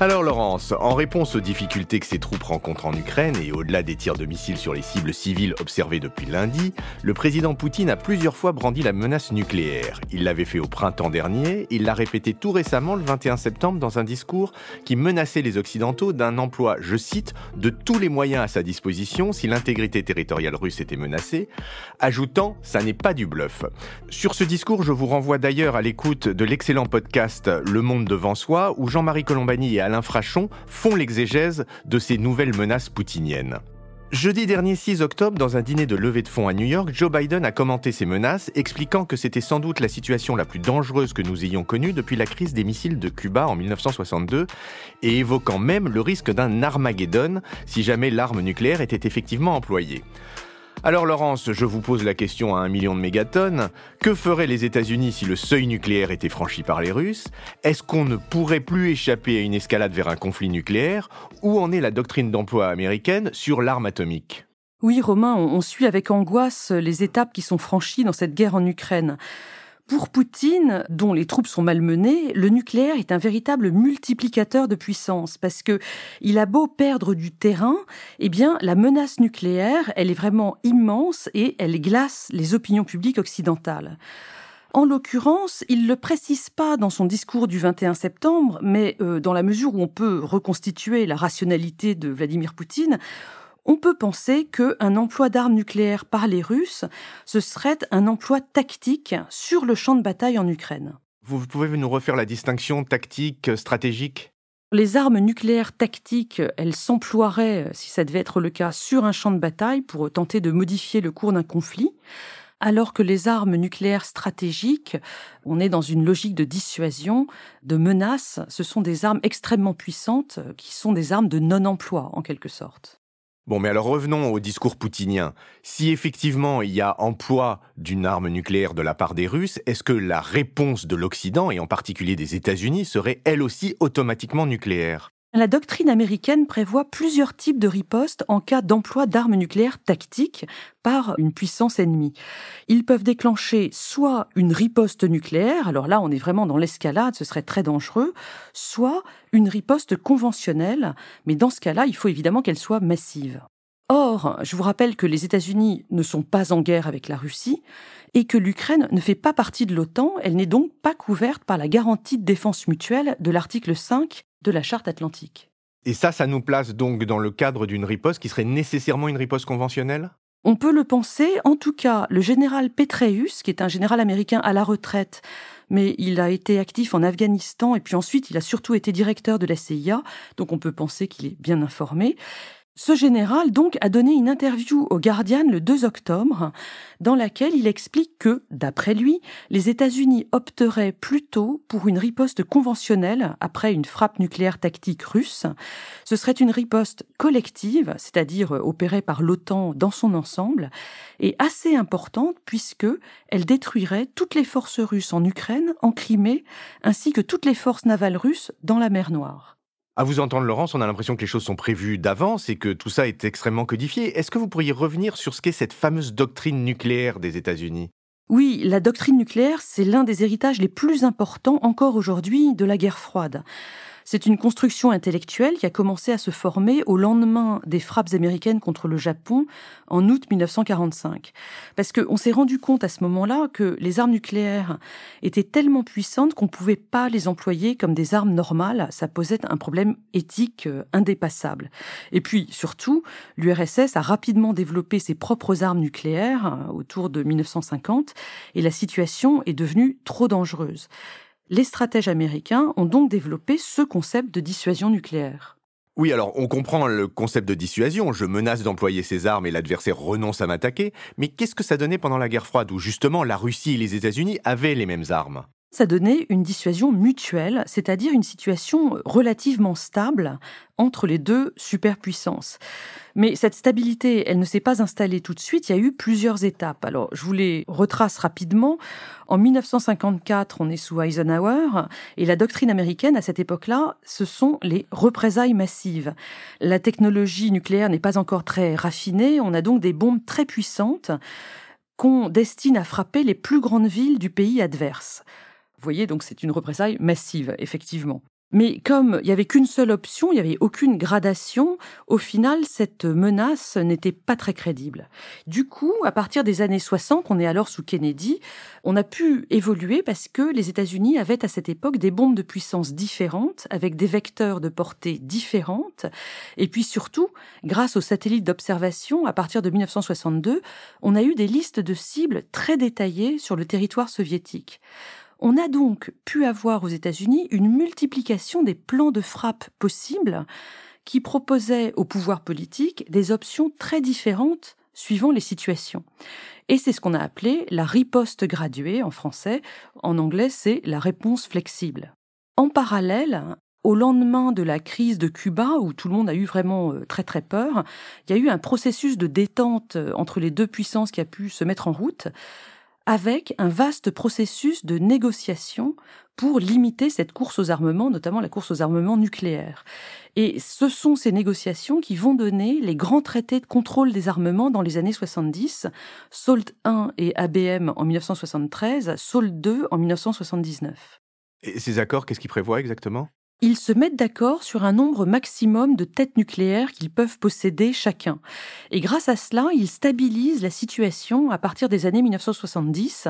Alors Laurence, en réponse aux difficultés que ces troupes rencontrent en Ukraine et au-delà des tirs de missiles sur les cibles civiles observés depuis lundi, le président Poutine a plusieurs fois brandi la menace nucléaire. Il l'avait fait au printemps dernier, il l'a répété tout récemment le 21 septembre dans un discours qui menaçait les Occidentaux d'un emploi, je cite, de tous les moyens à sa disposition si l'intégrité territoriale russe était menacée, ajoutant ça n'est pas du bluff. Sur ce discours, je vous renvoie d'ailleurs à l'écoute de l'excellent podcast Le Monde devant soi où Jean-Marie Colombani Alain Frachon font l'exégèse de ces nouvelles menaces poutiniennes. Jeudi dernier 6 octobre, dans un dîner de levée de fonds à New York, Joe Biden a commenté ces menaces, expliquant que c'était sans doute la situation la plus dangereuse que nous ayons connue depuis la crise des missiles de Cuba en 1962, et évoquant même le risque d'un Armageddon si jamais l'arme nucléaire était effectivement employée. Alors Laurence, je vous pose la question à un million de mégatonnes. Que feraient les États-Unis si le seuil nucléaire était franchi par les Russes? Est-ce qu'on ne pourrait plus échapper à une escalade vers un conflit nucléaire? Où en est la doctrine d'emploi américaine sur l'arme atomique? Oui Romain, on suit avec angoisse les étapes qui sont franchies dans cette guerre en Ukraine. Pour Poutine, dont les troupes sont malmenées, le nucléaire est un véritable multiplicateur de puissance parce que il a beau perdre du terrain, eh bien la menace nucléaire, elle est vraiment immense et elle glace les opinions publiques occidentales. En l'occurrence, il ne le précise pas dans son discours du 21 septembre, mais euh, dans la mesure où on peut reconstituer la rationalité de Vladimir Poutine, on peut penser qu'un emploi d'armes nucléaires par les Russes, ce serait un emploi tactique sur le champ de bataille en Ukraine. Vous pouvez nous refaire la distinction tactique, stratégique? Les armes nucléaires tactiques, elles s'emploieraient, si ça devait être le cas, sur un champ de bataille pour tenter de modifier le cours d'un conflit, alors que les armes nucléaires stratégiques, on est dans une logique de dissuasion, de menace, ce sont des armes extrêmement puissantes qui sont des armes de non-emploi en quelque sorte. Bon, mais alors revenons au discours poutinien. Si effectivement il y a emploi d'une arme nucléaire de la part des Russes, est-ce que la réponse de l'Occident, et en particulier des États-Unis, serait elle aussi automatiquement nucléaire? La doctrine américaine prévoit plusieurs types de ripostes en cas d'emploi d'armes nucléaires tactiques par une puissance ennemie. Ils peuvent déclencher soit une riposte nucléaire, alors là on est vraiment dans l'escalade, ce serait très dangereux, soit une riposte conventionnelle, mais dans ce cas-là il faut évidemment qu'elle soit massive. Or, je vous rappelle que les États-Unis ne sont pas en guerre avec la Russie et que l'Ukraine ne fait pas partie de l'OTAN, elle n'est donc pas couverte par la garantie de défense mutuelle de l'article 5 de la charte atlantique. Et ça, ça nous place donc dans le cadre d'une riposte qui serait nécessairement une riposte conventionnelle? On peut le penser. En tout cas, le général Petraeus, qui est un général américain à la retraite, mais il a été actif en Afghanistan et puis ensuite il a surtout été directeur de la CIA, donc on peut penser qu'il est bien informé. Ce général, donc, a donné une interview au Guardian le 2 octobre, dans laquelle il explique que, d'après lui, les États-Unis opteraient plutôt pour une riposte conventionnelle après une frappe nucléaire tactique russe. Ce serait une riposte collective, c'est-à-dire opérée par l'OTAN dans son ensemble, et assez importante puisque elle détruirait toutes les forces russes en Ukraine, en Crimée, ainsi que toutes les forces navales russes dans la mer Noire. À vous entendre, Laurence, on a l'impression que les choses sont prévues d'avance et que tout ça est extrêmement codifié. Est-ce que vous pourriez revenir sur ce qu'est cette fameuse doctrine nucléaire des États-Unis? Oui, la doctrine nucléaire, c'est l'un des héritages les plus importants encore aujourd'hui de la guerre froide. C'est une construction intellectuelle qui a commencé à se former au lendemain des frappes américaines contre le Japon en août 1945. Parce qu'on s'est rendu compte à ce moment-là que les armes nucléaires étaient tellement puissantes qu'on ne pouvait pas les employer comme des armes normales. Ça posait un problème éthique euh, indépassable. Et puis, surtout, l'URSS a rapidement développé ses propres armes nucléaires euh, autour de 1950 et la situation est devenue trop dangereuse. Les stratèges américains ont donc développé ce concept de dissuasion nucléaire. Oui, alors on comprend le concept de dissuasion, je menace d'employer ces armes et l'adversaire renonce à m'attaquer, mais qu'est-ce que ça donnait pendant la guerre froide où justement la Russie et les États-Unis avaient les mêmes armes? Ça donnait une dissuasion mutuelle, c'est-à-dire une situation relativement stable entre les deux superpuissances. Mais cette stabilité, elle ne s'est pas installée tout de suite, il y a eu plusieurs étapes. Alors, je vous les retrace rapidement. En 1954, on est sous Eisenhower, et la doctrine américaine à cette époque-là, ce sont les représailles massives. La technologie nucléaire n'est pas encore très raffinée, on a donc des bombes très puissantes qu'on destine à frapper les plus grandes villes du pays adverse. Vous voyez, donc c'est une représaille massive, effectivement. Mais comme il n'y avait qu'une seule option, il n'y avait aucune gradation, au final, cette menace n'était pas très crédible. Du coup, à partir des années 60, on est alors sous Kennedy, on a pu évoluer parce que les États-Unis avaient à cette époque des bombes de puissance différentes, avec des vecteurs de portée différentes. Et puis surtout, grâce aux satellites d'observation, à partir de 1962, on a eu des listes de cibles très détaillées sur le territoire soviétique. On a donc pu avoir aux États-Unis une multiplication des plans de frappe possibles qui proposaient au pouvoir politique des options très différentes suivant les situations. Et c'est ce qu'on a appelé la riposte graduée en français. En anglais, c'est la réponse flexible. En parallèle, au lendemain de la crise de Cuba, où tout le monde a eu vraiment euh, très très peur, il y a eu un processus de détente euh, entre les deux puissances qui a pu se mettre en route avec un vaste processus de négociation pour limiter cette course aux armements, notamment la course aux armements nucléaires. Et ce sont ces négociations qui vont donner les grands traités de contrôle des armements dans les années 70, SALT I et ABM en 1973, SALT II en 1979. Et ces accords, qu'est-ce qu'ils prévoient exactement? Ils se mettent d'accord sur un nombre maximum de têtes nucléaires qu'ils peuvent posséder chacun. Et grâce à cela, ils stabilisent la situation à partir des années 1970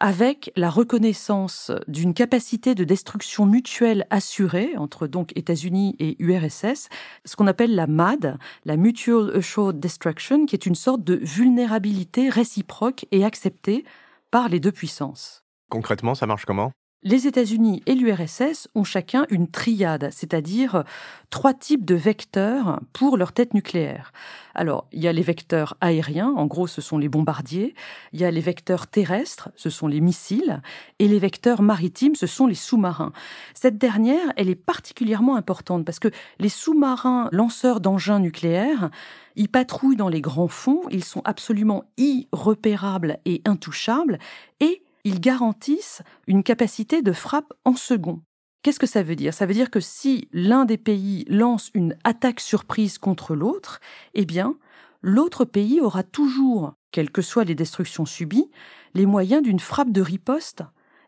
avec la reconnaissance d'une capacité de destruction mutuelle assurée entre donc États-Unis et URSS, ce qu'on appelle la MAD, la Mutual Assured Destruction, qui est une sorte de vulnérabilité réciproque et acceptée par les deux puissances. Concrètement, ça marche comment? Les États-Unis et l'URSS ont chacun une triade, c'est-à-dire trois types de vecteurs pour leur tête nucléaire. Alors, il y a les vecteurs aériens, en gros ce sont les bombardiers, il y a les vecteurs terrestres, ce sont les missiles, et les vecteurs maritimes, ce sont les sous-marins. Cette dernière, elle est particulièrement importante parce que les sous-marins lanceurs d'engins nucléaires, ils patrouillent dans les grands fonds, ils sont absolument irrepérables et intouchables, et ils garantissent une capacité de frappe en second. Qu'est-ce que ça veut dire? Ça veut dire que si l'un des pays lance une attaque surprise contre l'autre, eh bien, l'autre pays aura toujours, quelles que soient les destructions subies, les moyens d'une frappe de riposte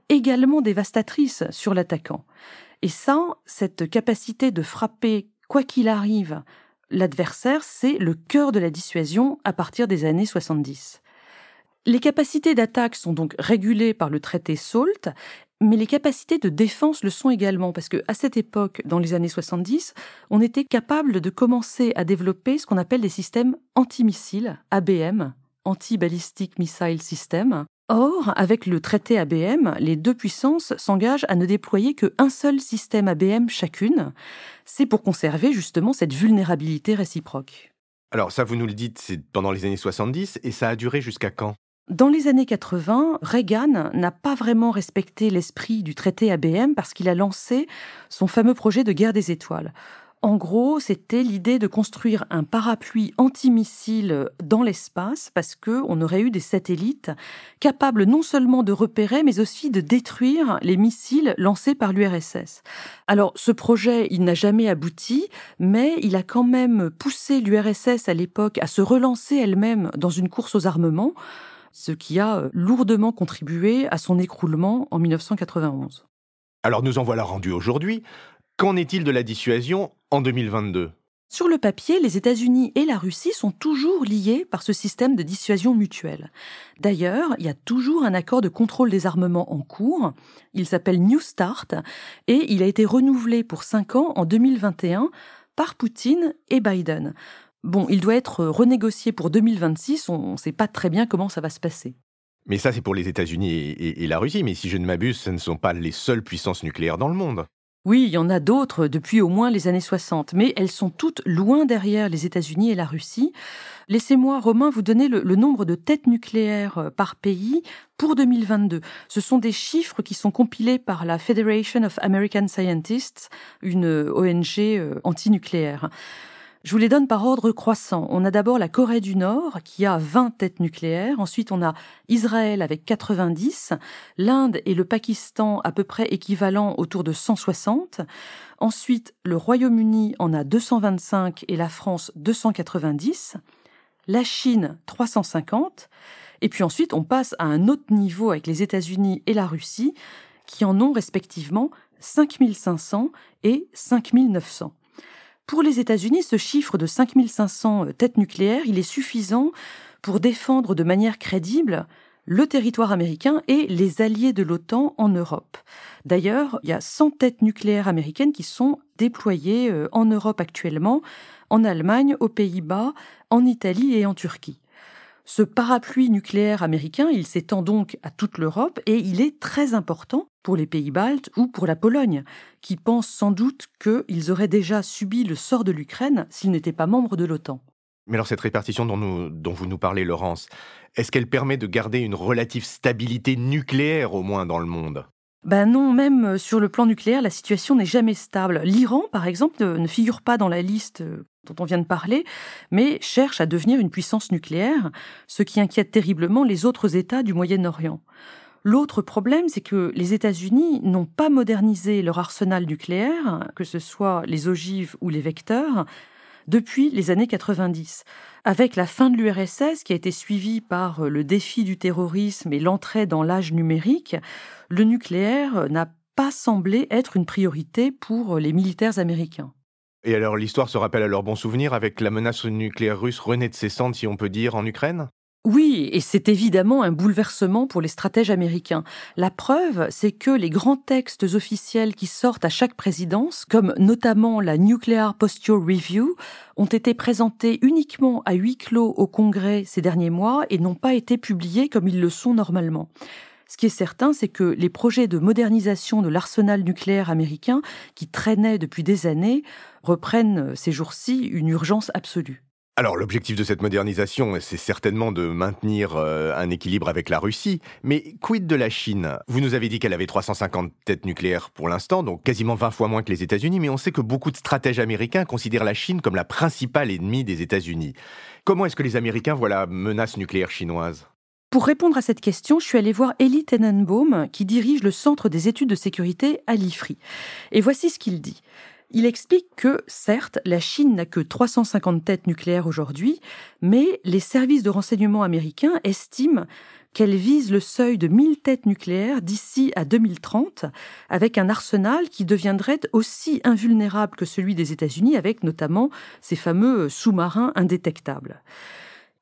également dévastatrice sur l'attaquant. Et ça, cette capacité de frapper, quoi qu'il arrive, l'adversaire, c'est le cœur de la dissuasion à partir des années 70. Les capacités d'attaque sont donc régulées par le traité SALT, mais les capacités de défense le sont également, parce que à cette époque, dans les années 70, on était capable de commencer à développer ce qu'on appelle des systèmes antimissiles, ABM, Anti-Ballistic Missile System. Or, avec le traité ABM, les deux puissances s'engagent à ne déployer qu'un seul système ABM chacune. C'est pour conserver justement cette vulnérabilité réciproque. Alors ça, vous nous le dites, c'est pendant les années 70, et ça a duré jusqu'à quand? Dans les années 80, Reagan n'a pas vraiment respecté l'esprit du traité ABM parce qu'il a lancé son fameux projet de guerre des étoiles. En gros, c'était l'idée de construire un parapluie antimissile dans l'espace parce que on aurait eu des satellites capables non seulement de repérer mais aussi de détruire les missiles lancés par l'URSS. Alors, ce projet, il n'a jamais abouti, mais il a quand même poussé l'URSS à l'époque à se relancer elle-même dans une course aux armements ce qui a euh, lourdement contribué à son écroulement en 1991. Alors nous en voilà rendus aujourd'hui. Qu'en est-il de la dissuasion en 2022 sur le papier, les États-Unis et la Russie sont toujours liés par ce système de dissuasion mutuelle. D'ailleurs, il y a toujours un accord de contrôle des armements en cours. Il s'appelle New Start et il a été renouvelé pour cinq ans en 2021 par Poutine et Biden. Bon, il doit être renégocié pour 2026, on ne sait pas très bien comment ça va se passer. Mais ça, c'est pour les États-Unis et, la Russie, mais si je ne m'abuse, ce ne sont pas les seules puissances nucléaires dans le monde. Oui, il y en a d'autres depuis au moins les années 60, mais elles sont toutes loin derrière les États-Unis et la Russie. Laissez-moi, Romain, vous donner le, nombre de têtes nucléaires euh, par pays pour 2022. Ce sont des chiffres qui sont compilés par la Federation of American Scientists, une euh, ONG euh, antinucléaire. Je vous les donne par ordre croissant. On a d'abord la Corée du Nord qui a 20 têtes nucléaires. Ensuite, on a Israël avec 90. L'Inde et le Pakistan à peu près équivalents autour de 160. Ensuite, le Royaume-Uni en a 225 et la France 290. La Chine 350. Et puis ensuite, on passe à un autre niveau avec les États-Unis et la Russie qui en ont respectivement 5500 et 5900. Pour les États-Unis, ce chiffre de 5500 euh, têtes nucléaires, il est suffisant pour défendre de manière crédible le territoire américain et les alliés de l'OTAN en Europe. D'ailleurs, il y a 100 têtes nucléaires américaines qui sont déployées euh, en Europe actuellement, en Allemagne, aux Pays-Bas, en Italie et en Turquie. Ce parapluie nucléaire américain, il s'étend donc à toute l'Europe et il est très important pour les pays baltes ou pour la Pologne, qui pensent sans doute qu'ils auraient déjà subi le sort de l'Ukraine s'ils n'étaient pas membres de l'OTAN. Mais alors cette répartition dont, dont vous nous parlez, Laurence, est-ce qu'elle permet de garder une relative stabilité nucléaire au moins dans le monde? Ben non, même sur le plan nucléaire, la situation n'est jamais stable. L'Iran, par exemple, ne figure pas dans la liste dont on vient de parler, mais cherche à devenir une puissance nucléaire, ce qui inquiète terriblement les autres États du Moyen-Orient. L'autre problème, c'est que les États-Unis n'ont pas modernisé leur arsenal nucléaire, que ce soit les ogives ou les vecteurs, depuis les années 90. Avec la fin de l'URSS, qui a été suivie par le défi du terrorisme et l'entrée dans l'âge numérique, le nucléaire n'a pas semblé être une priorité pour les militaires américains. Et alors l'histoire se rappelle à leur bon souvenir avec la menace nucléaire russe renée de ses cendres, si on peut dire, en Ukraine? Oui, et c'est évidemment un bouleversement pour les stratèges américains. La preuve, c'est que les grands textes officiels qui sortent à chaque présidence, comme notamment la Nuclear Posture Review, ont été présentés uniquement à huis clos au Congrès ces derniers mois et n'ont pas été publiés comme ils le sont normalement. Ce qui est certain, c'est que les projets de modernisation de l'arsenal nucléaire américain, qui traînaient depuis des années, reprennent ces jours-ci une urgence absolue. Alors l'objectif de cette modernisation, c'est certainement de maintenir euh, un équilibre avec la Russie, mais quid de la Chine? Vous nous avez dit qu'elle avait 350 têtes nucléaires pour l'instant, donc quasiment 20 fois moins que les États-Unis, mais on sait que beaucoup de stratèges américains considèrent la Chine comme la principale ennemie des États-Unis. Comment est-ce que les Américains voient la menace nucléaire chinoise? Pour répondre à cette question, je suis allée voir Elie Tenenbaum, qui dirige le Centre des études de sécurité à l'IFRI. Et voici ce qu'il dit. Il explique que, certes, la Chine n'a que 350 têtes nucléaires aujourd'hui, mais les services de renseignement américains estiment qu'elle vise le seuil de 1000 têtes nucléaires d'ici à 2030, avec un arsenal qui deviendrait aussi invulnérable que celui des États-Unis, avec notamment ces fameux sous-marins indétectables.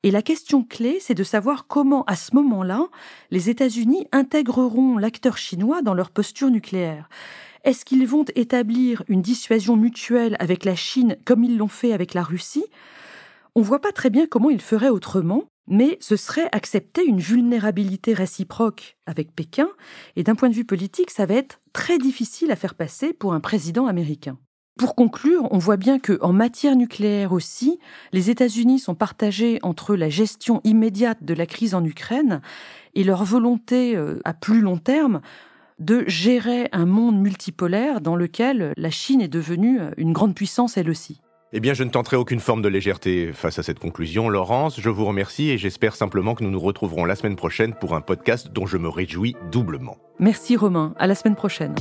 Et la question clé, c'est de savoir comment, à ce moment-là, les États-Unis intégreront l'acteur chinois dans leur posture nucléaire. Est-ce qu'ils vont établir une dissuasion mutuelle avec la Chine comme ils l'ont fait avec la Russie? On ne voit pas très bien comment ils feraient autrement, mais ce serait accepter une vulnérabilité réciproque avec Pékin, et d'un point de vue politique, ça va être très difficile à faire passer pour un président américain. Pour conclure, on voit bien que en matière nucléaire aussi, les États-Unis sont partagés entre la gestion immédiate de la crise en Ukraine et leur volonté euh, à plus long terme de gérer un monde multipolaire dans lequel la Chine est devenue euh, une grande puissance elle aussi. Eh bien, je ne tenterai aucune forme de légèreté face à cette conclusion. Laurence, je vous remercie et j'espère simplement que nous nous retrouverons la semaine prochaine pour un podcast dont je me réjouis doublement. Merci Romain, à la semaine prochaine.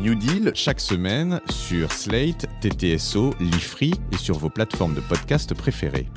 New Deal chaque semaine sur Slate, TTSO, Lifree et sur vos plateformes de podcast préférées.